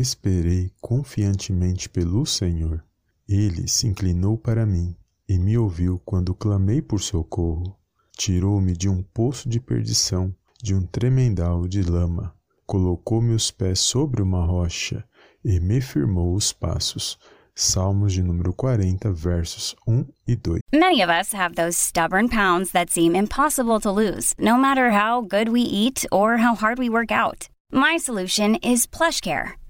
esperei confiantemente pelo Senhor. Ele se inclinou para mim e me ouviu quando clamei por socorro. Tirou-me de um poço de perdição, de um tremendal de lama. Colocou meus pés sobre uma rocha e me firmou os passos. Salmos de número 40, versos 1 e 2. Many of us have those stubborn pounds that seem impossible to lose, no matter how good we eat or how hard we work out. My solution is PlushCare.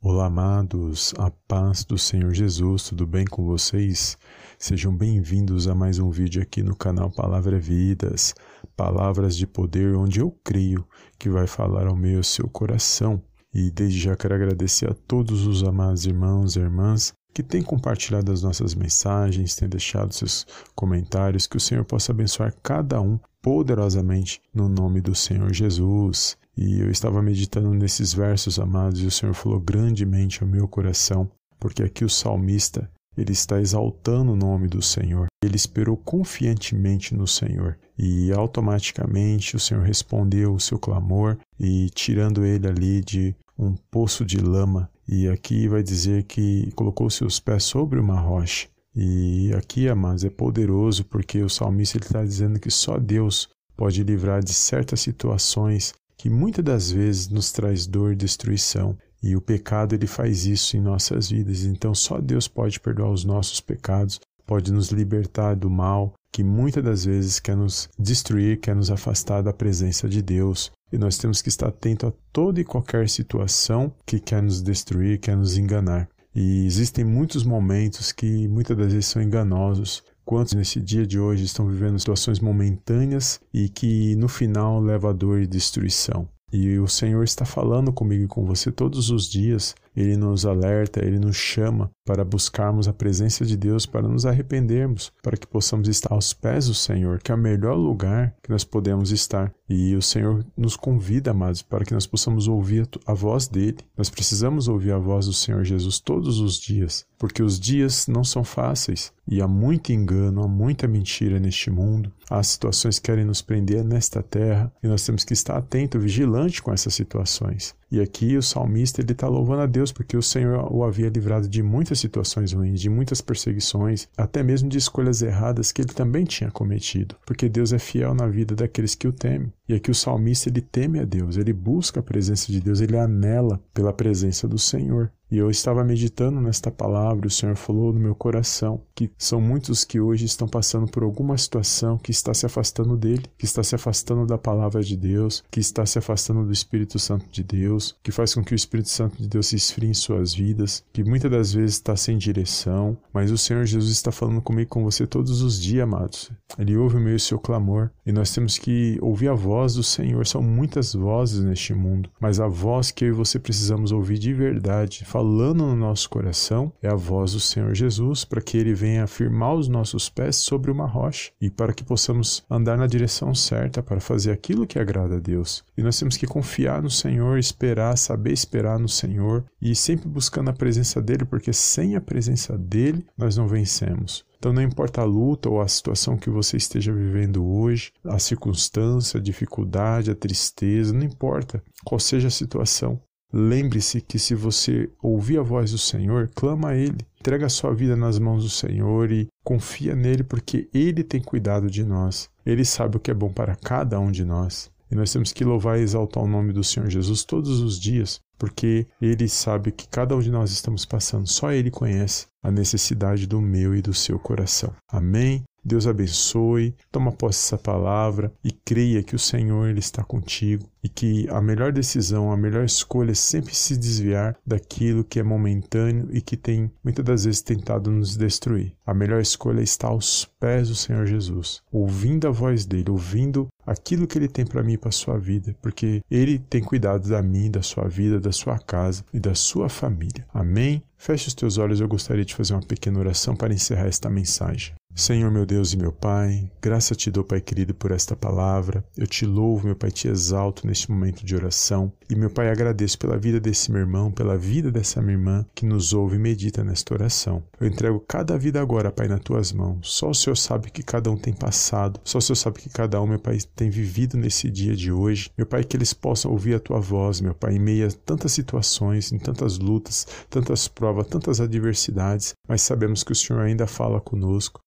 Olá, amados, a paz do Senhor Jesus, tudo bem com vocês? Sejam bem-vindos a mais um vídeo aqui no canal Palavra Vidas, palavras de poder, onde eu creio que vai falar ao meu seu coração. E desde já quero agradecer a todos os amados irmãos e irmãs que têm compartilhado as nossas mensagens, têm deixado seus comentários, que o Senhor possa abençoar cada um poderosamente no nome do Senhor Jesus. E eu estava meditando nesses versos, amados, e o Senhor falou grandemente ao meu coração, porque aqui o salmista, ele está exaltando o nome do Senhor. Ele esperou confiantemente no Senhor e automaticamente o Senhor respondeu o seu clamor e tirando ele ali de um poço de lama. E aqui vai dizer que colocou seus pés sobre uma rocha. E aqui, amados, é poderoso porque o salmista está dizendo que só Deus pode livrar de certas situações que muitas das vezes nos traz dor e destruição. E o pecado ele faz isso em nossas vidas. Então só Deus pode perdoar os nossos pecados, pode nos libertar do mal que muitas das vezes quer nos destruir, quer nos afastar da presença de Deus. E nós temos que estar atento a toda e qualquer situação que quer nos destruir, quer nos enganar. E existem muitos momentos que muitas das vezes são enganosos. Quantos nesse dia de hoje estão vivendo situações momentâneas e que no final leva a dor e destruição? E o Senhor está falando comigo e com você todos os dias. Ele nos alerta, ele nos chama para buscarmos a presença de Deus, para nos arrependermos, para que possamos estar aos pés do Senhor, que é o melhor lugar que nós podemos estar. E o Senhor nos convida, amados, para que nós possamos ouvir a voz dele. Nós precisamos ouvir a voz do Senhor Jesus todos os dias, porque os dias não são fáceis e há muito engano, há muita mentira neste mundo. Há situações que querem nos prender nesta terra e nós temos que estar atento, vigilante com essas situações. E aqui o salmista ele está louvando a Deus porque o Senhor o havia livrado de muitas situações ruins, de muitas perseguições, até mesmo de escolhas erradas que ele também tinha cometido, porque Deus é fiel na vida daqueles que o temem. E aqui o salmista ele teme a Deus, ele busca a presença de Deus, ele anela pela presença do Senhor. E eu estava meditando nesta palavra, o Senhor falou no meu coração que são muitos que hoje estão passando por alguma situação que está se afastando dele, que está se afastando da palavra de Deus, que está se afastando do Espírito Santo de Deus, que faz com que o Espírito Santo de Deus se esfrie em suas vidas, que muitas das vezes está sem direção, mas o Senhor Jesus está falando comigo com você todos os dias, amados. Ele ouve o meu e o seu clamor, e nós temos que ouvir a voz do Senhor. São muitas vozes neste mundo, mas a voz que eu e você precisamos ouvir de verdade, falando no nosso coração é a voz do Senhor Jesus, para que ele venha afirmar os nossos pés sobre uma rocha e para que possamos andar na direção certa para fazer aquilo que agrada a Deus. E nós temos que confiar no Senhor, esperar, saber esperar no Senhor e sempre buscando a presença dele, porque sem a presença dele nós não vencemos. Então, não importa a luta ou a situação que você esteja vivendo hoje, a circunstância, a dificuldade, a tristeza, não importa qual seja a situação, Lembre-se que se você ouvir a voz do Senhor, clama a Ele, entrega a sua vida nas mãos do Senhor e confia nele, porque Ele tem cuidado de nós. Ele sabe o que é bom para cada um de nós. E nós temos que louvar e exaltar o nome do Senhor Jesus todos os dias, porque Ele sabe que cada um de nós estamos passando. Só Ele conhece a necessidade do meu e do seu coração. Amém? Deus abençoe, toma posse dessa palavra e creia que o Senhor ele está contigo e que a melhor decisão, a melhor escolha é sempre se desviar daquilo que é momentâneo e que tem muitas das vezes tentado nos destruir. A melhor escolha estar aos pés do Senhor Jesus, ouvindo a voz dele, ouvindo aquilo que ele tem para mim e para sua vida, porque ele tem cuidado da mim, da sua vida, da sua casa e da sua família. Amém. Feche os teus olhos, eu gostaria de fazer uma pequena oração para encerrar esta mensagem. Senhor meu Deus e meu Pai, graça te dou, Pai querido, por esta palavra. Eu te louvo, meu Pai, te exalto neste momento de oração. E, meu Pai, agradeço pela vida desse meu irmão, pela vida dessa minha irmã que nos ouve e medita nesta oração. Eu entrego cada vida agora, Pai, nas tuas mãos. Só o Senhor sabe que cada um tem passado, só o Senhor sabe que cada um, meu Pai, tem vivido nesse dia de hoje. Meu Pai, que eles possam ouvir a tua voz, meu Pai, em meio a tantas situações, em tantas lutas, tantas provas, tantas adversidades, mas sabemos que o Senhor ainda fala conosco.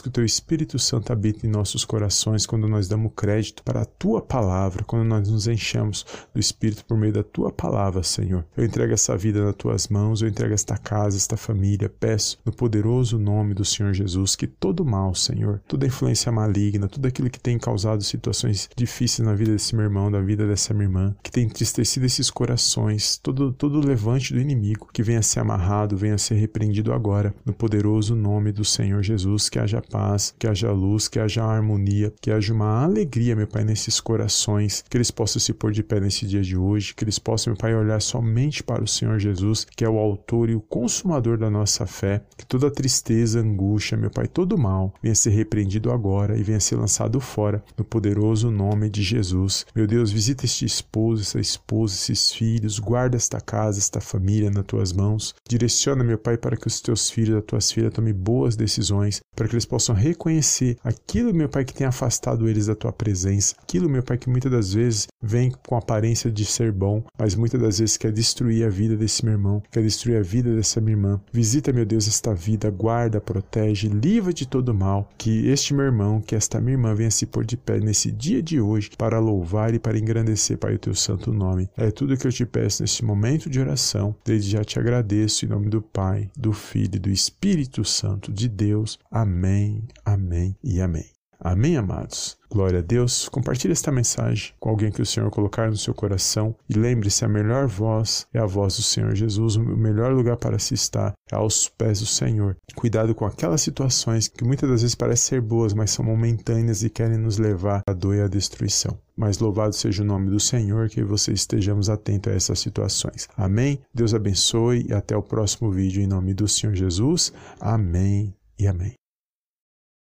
Que o Teu Espírito Santo habita em nossos corações quando nós damos crédito para a Tua palavra, quando nós nos enchemos do Espírito por meio da Tua palavra, Senhor. Eu entrego essa vida nas Tuas mãos, eu entrego esta casa, esta família. Peço, no poderoso nome do Senhor Jesus, que todo mal, Senhor, toda influência maligna, tudo aquilo que tem causado situações difíceis na vida desse meu irmão, da vida dessa minha irmã, que tem entristecido esses corações, todo, todo levante do inimigo, que venha ser amarrado, venha ser repreendido agora, no poderoso nome do Senhor Jesus, que haja paz, que haja luz, que haja harmonia, que haja uma alegria, meu Pai, nesses corações, que eles possam se pôr de pé nesse dia de hoje, que eles possam, meu Pai, olhar somente para o Senhor Jesus, que é o autor e o consumador da nossa fé, que toda tristeza, angústia, meu Pai, todo mal venha ser repreendido agora e venha ser lançado fora, no poderoso nome de Jesus. Meu Deus, visita este esposo, essa esposa, esses filhos, guarda esta casa, esta família nas tuas mãos. Direciona, meu Pai, para que os teus filhos, as tuas filhas tomem boas decisões, para que eles possam reconhecer aquilo, meu Pai, que tem afastado eles da tua presença, aquilo, meu Pai, que muitas das vezes vem com aparência de ser bom, mas muitas das vezes quer destruir a vida desse meu irmão, quer destruir a vida dessa minha irmã. Visita, meu Deus, esta vida, guarda, protege, livra de todo mal, que este meu irmão, que esta minha irmã venha se pôr de pé nesse dia de hoje para louvar e para engrandecer, Pai, o teu santo nome. É tudo que eu te peço neste momento de oração. Desde já te agradeço em nome do Pai, do Filho e do Espírito Santo de Deus. Amém, amém e amém. Amém, amados? Glória a Deus. Compartilhe esta mensagem com alguém que o Senhor colocar no seu coração e lembre-se: a melhor voz é a voz do Senhor Jesus. O melhor lugar para se estar é aos pés do Senhor. Cuidado com aquelas situações que muitas das vezes parecem ser boas, mas são momentâneas e querem nos levar à dor e à destruição. Mas louvado seja o nome do Senhor, que você estejamos atentos a essas situações. Amém? Deus abençoe e até o próximo vídeo em nome do Senhor Jesus. Amém e amém.